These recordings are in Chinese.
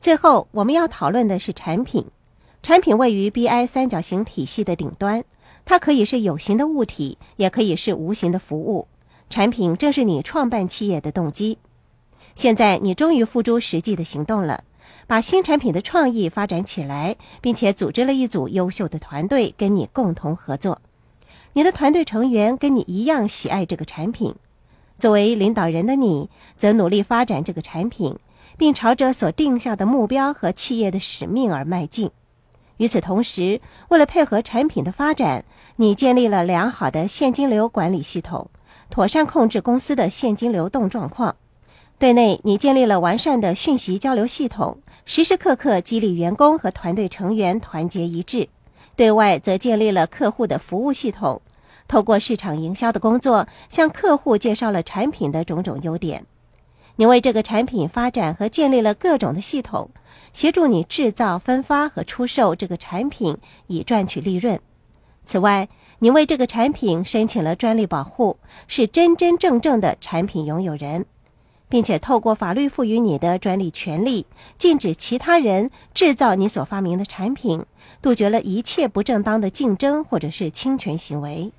最后，我们要讨论的是产品。产品位于 BI 三角形体系的顶端，它可以是有形的物体，也可以是无形的服务。产品正是你创办企业的动机。现在，你终于付诸实际的行动了，把新产品的创意发展起来，并且组织了一组优秀的团队跟你共同合作。你的团队成员跟你一样喜爱这个产品。作为领导人的你，则努力发展这个产品。并朝着所定下的目标和企业的使命而迈进。与此同时，为了配合产品的发展，你建立了良好的现金流管理系统，妥善控制公司的现金流动状况。对内，你建立了完善的讯息交流系统，时时刻刻激励员工和团队成员团结一致；对外，则建立了客户的服务系统，透过市场营销的工作，向客户介绍了产品的种种优点。你为这个产品发展和建立了各种的系统，协助你制造、分发和出售这个产品，以赚取利润。此外，你为这个产品申请了专利保护，是真真正正的产品拥有人，并且透过法律赋予你的专利权利，禁止其他人制造你所发明的产品，杜绝了一切不正当的竞争或者是侵权行为。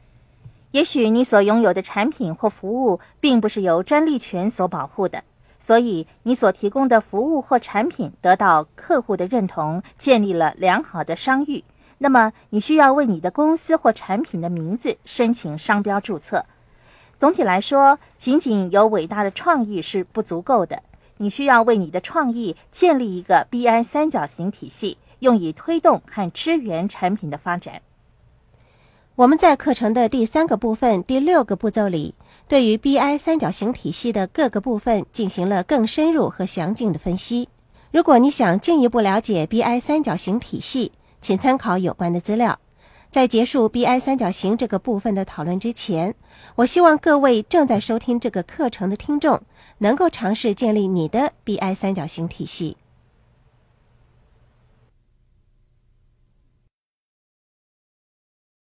也许你所拥有的产品或服务并不是由专利权所保护的。所以，你所提供的服务或产品得到客户的认同，建立了良好的商誉。那么，你需要为你的公司或产品的名字申请商标注册。总体来说，仅仅有伟大的创意是不足够的。你需要为你的创意建立一个 BI 三角形体系，用以推动和支援产品的发展。我们在课程的第三个部分第六个步骤里。对于 BI 三角形体系的各个部分进行了更深入和详尽的分析。如果你想进一步了解 BI 三角形体系，请参考有关的资料。在结束 BI 三角形这个部分的讨论之前，我希望各位正在收听这个课程的听众能够尝试建立你的 BI 三角形体系。